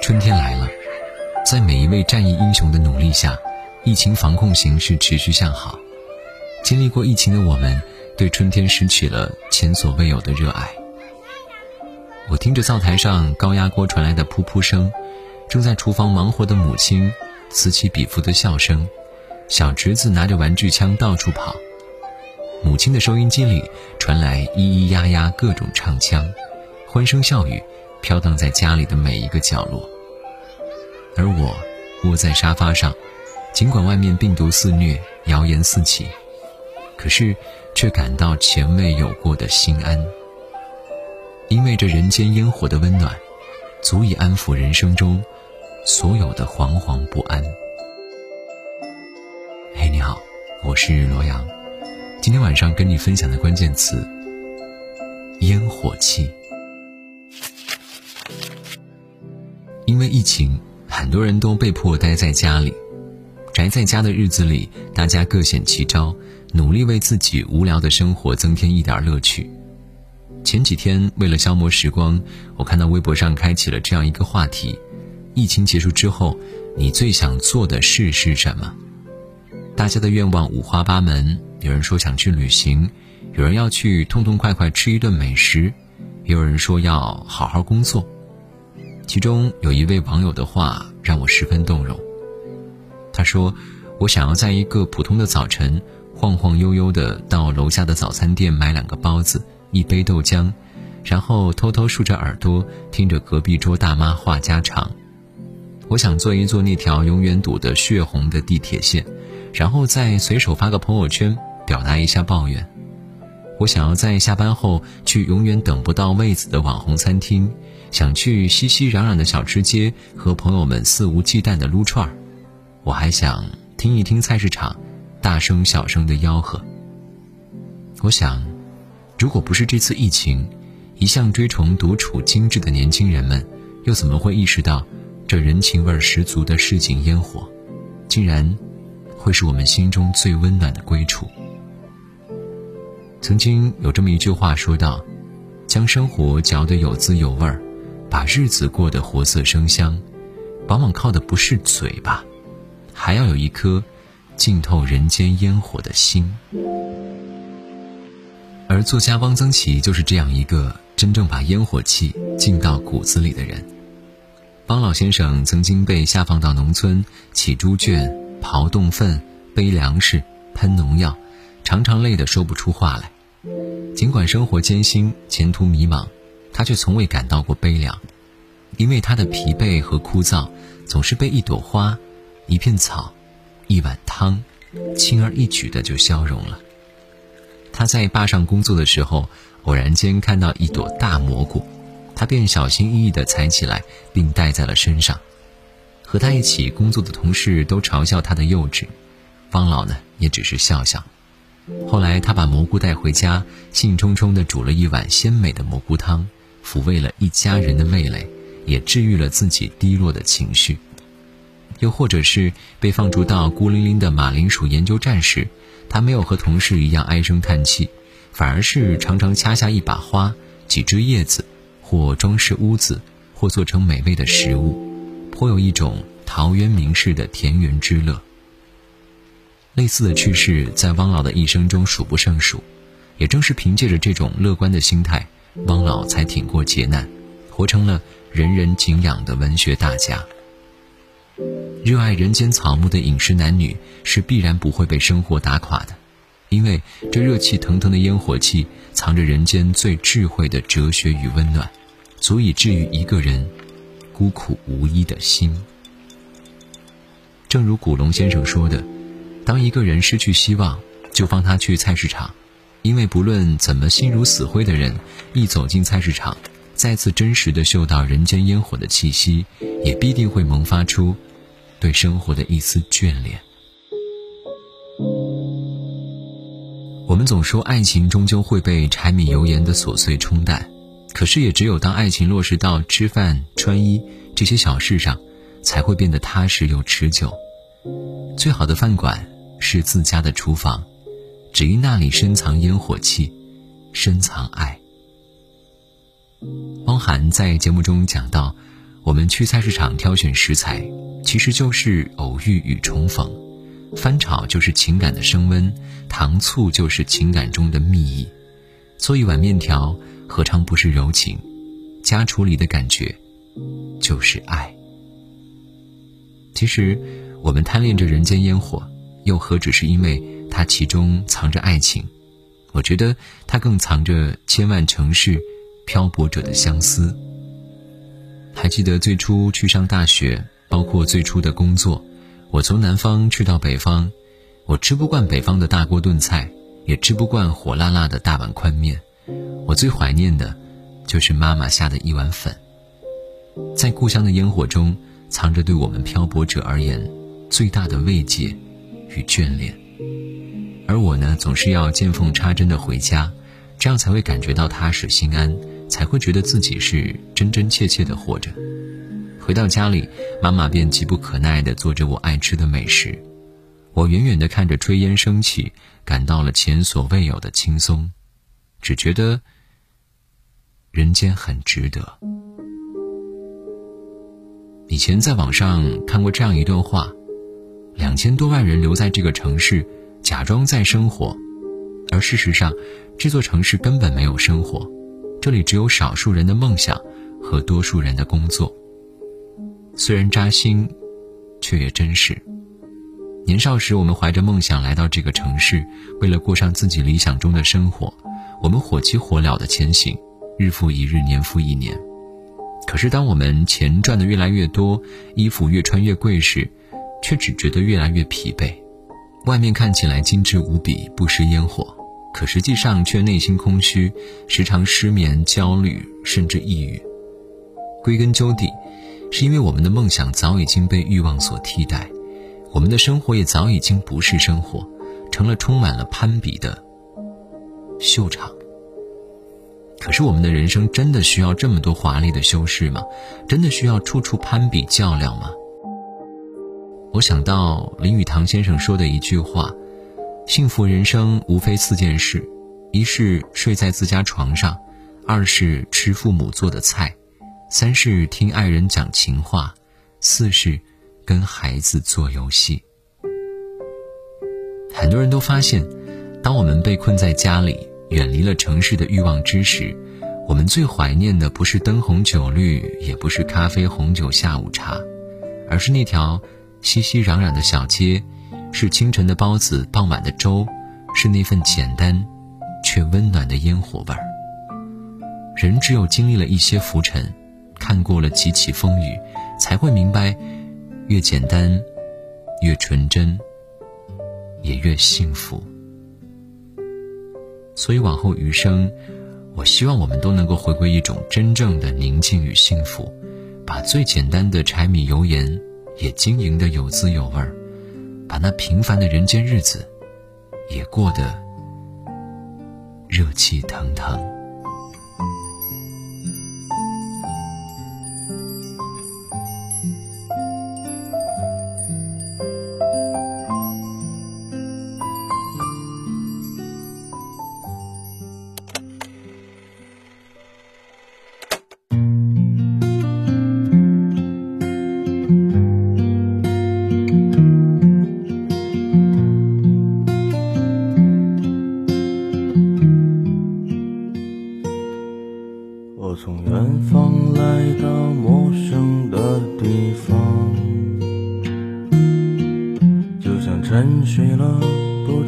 春天来了，在每一位战役英雄的努力下，疫情防控形势持续向好。经历过疫情的我们，对春天拾起了前所未有的热爱。我听着灶台上高压锅传来的噗噗声，正在厨房忙活的母亲此起彼伏的笑声，小侄子拿着玩具枪到处跑，母亲的收音机里传来咿咿呀呀各种唱腔，欢声笑语飘荡在家里的每一个角落。而我窝在沙发上，尽管外面病毒肆虐，谣言四起。可是，却感到前未有过的心安，因为这人间烟火的温暖，足以安抚人生中所有的惶惶不安。嘿，你好，我是罗阳，今天晚上跟你分享的关键词：烟火气。因为疫情，很多人都被迫待在家里，宅在家的日子里，大家各显其招。努力为自己无聊的生活增添一点乐趣。前几天，为了消磨时光，我看到微博上开启了这样一个话题：疫情结束之后，你最想做的事是什么？大家的愿望五花八门，有人说想去旅行，有人要去痛痛快快吃一顿美食，也有人说要好好工作。其中有一位网友的话让我十分动容。他说：“我想要在一个普通的早晨。”晃晃悠悠地到楼下的早餐店买两个包子，一杯豆浆，然后偷偷竖着耳朵听着隔壁桌大妈话家常。我想坐一坐那条永远堵得血红的地铁线，然后再随手发个朋友圈表达一下抱怨。我想要在下班后去永远等不到位子的网红餐厅，想去熙熙攘攘的小吃街和朋友们肆无忌惮的撸串儿。我还想听一听菜市场。大声小声的吆喝。我想，如果不是这次疫情，一向追崇独处精致的年轻人们，又怎么会意识到，这人情味十足的市井烟火，竟然会是我们心中最温暖的归处？曾经有这么一句话说道：“将生活嚼得有滋有味儿，把日子过得活色生香，往往靠的不是嘴巴，还要有一颗。”浸透人间烟火的心，而作家汪曾祺就是这样一个真正把烟火气浸到骨子里的人。汪老先生曾经被下放到农村，起猪圈、刨洞粪、背粮食、喷农药，常常累得说不出话来。尽管生活艰辛、前途迷茫，他却从未感到过悲凉，因为他的疲惫和枯燥，总是被一朵花、一片草。一碗汤，轻而易举的就消融了。他在坝上工作的时候，偶然间看到一朵大蘑菇，他便小心翼翼地采起来，并带在了身上。和他一起工作的同事都嘲笑他的幼稚，方老呢也只是笑笑。后来他把蘑菇带回家，兴冲冲地煮了一碗鲜美的蘑菇汤，抚慰了一家人的味蕾，也治愈了自己低落的情绪。又或者是被放逐到孤零零的马铃薯研究站时，他没有和同事一样唉声叹气，反而是常常掐下一把花、几枝叶子，或装饰屋子，或做成美味的食物，颇有一种陶渊明式的田园之乐。类似的趣事在汪老的一生中数不胜数，也正是凭借着这种乐观的心态，汪老才挺过劫难，活成了人人敬仰的文学大家。热爱人间草木的饮食男女是必然不会被生活打垮的，因为这热气腾腾的烟火气藏着人间最智慧的哲学与温暖，足以治愈一个人孤苦无依的心。正如古龙先生说的：“当一个人失去希望，就放他去菜市场，因为不论怎么心如死灰的人，一走进菜市场，再次真实的嗅到人间烟火的气息，也必定会萌发出。”对生活的一丝眷恋。我们总说爱情终究会被柴米油盐的琐碎冲淡，可是也只有当爱情落实到吃饭、穿衣这些小事上，才会变得踏实又持久。最好的饭馆是自家的厨房，只因那里深藏烟火气，深藏爱。汪涵在节目中讲到。我们去菜市场挑选食材，其实就是偶遇与重逢；翻炒就是情感的升温，糖醋就是情感中的蜜意。做一碗面条，何尝不是柔情？家厨里的感觉，就是爱。其实，我们贪恋着人间烟火，又何止是因为它其中藏着爱情？我觉得它更藏着千万城市漂泊者的相思。还记得最初去上大学，包括最初的工作，我从南方去到北方，我吃不惯北方的大锅炖菜，也吃不惯火辣辣的大碗宽面。我最怀念的，就是妈妈下的一碗粉。在故乡的烟火中。藏着对我们漂泊者而言最大的慰藉与眷恋，而我呢，总是要见缝插针的回家，这样才会感觉到踏实心安，才会觉得自己是真真切切的活着。回到家里，妈妈便急不可耐地做着我爱吃的美食，我远远地看着炊烟升起，感到了前所未有的轻松，只觉得人间很值得。以前在网上看过这样一段话：两千多万人留在这个城市，假装在生活，而事实上，这座城市根本没有生活，这里只有少数人的梦想和多数人的工作。虽然扎心，却也真实。年少时，我们怀着梦想来到这个城市，为了过上自己理想中的生活，我们火急火燎的前行，日复一日，年复一年。可是，当我们钱赚的越来越多，衣服越穿越贵时，却只觉得越来越疲惫。外面看起来精致无比，不失烟火，可实际上却内心空虚，时常失眠、焦虑，甚至抑郁。归根究底，是因为我们的梦想早已经被欲望所替代，我们的生活也早已经不是生活，成了充满了攀比的秀场。可是我们的人生真的需要这么多华丽的修饰吗？真的需要处处攀比较量吗？我想到林语堂先生说的一句话：“幸福人生无非四件事，一是睡在自家床上，二是吃父母做的菜，三是听爱人讲情话，四是跟孩子做游戏。”很多人都发现，当我们被困在家里。远离了城市的欲望之时，我们最怀念的不是灯红酒绿，也不是咖啡红酒下午茶，而是那条熙熙攘攘的小街，是清晨的包子，傍晚的粥，是那份简单却温暖的烟火味儿。人只有经历了一些浮沉，看过了几起风雨，才会明白，越简单，越纯真，也越幸福。所以往后余生，我希望我们都能够回归一种真正的宁静与幸福，把最简单的柴米油盐也经营的有滋有味儿，把那平凡的人间日子也过得热气腾腾。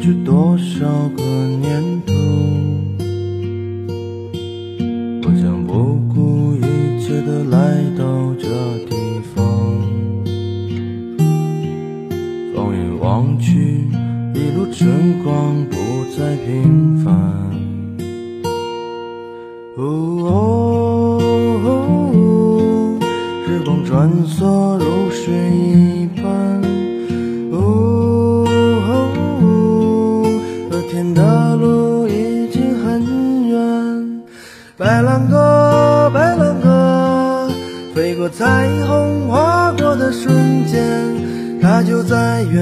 不知多少个年头，我将不顾一切的来到这地方，放眼望去，一路春光不再平凡。哦，哦，哦哦哦时光穿梭如水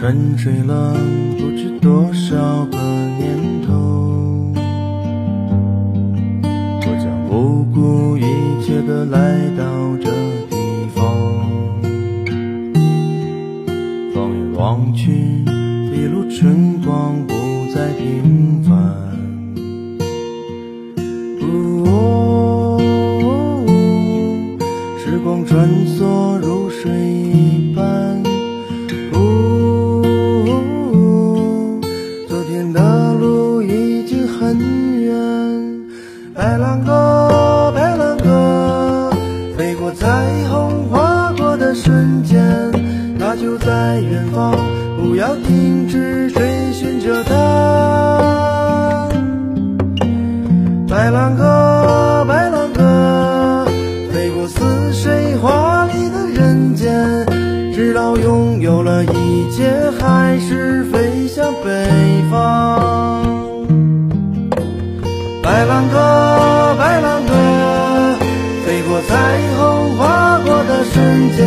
沉睡了不知多少个年头。我将不顾一切的来到这远方，不要停止追寻着它。白兰鸽，白兰鸽，飞过似水华丽的人间，直到拥有了一切，还是飞向北方。白兰鸽，白兰鸽，飞过彩虹，划过的瞬间，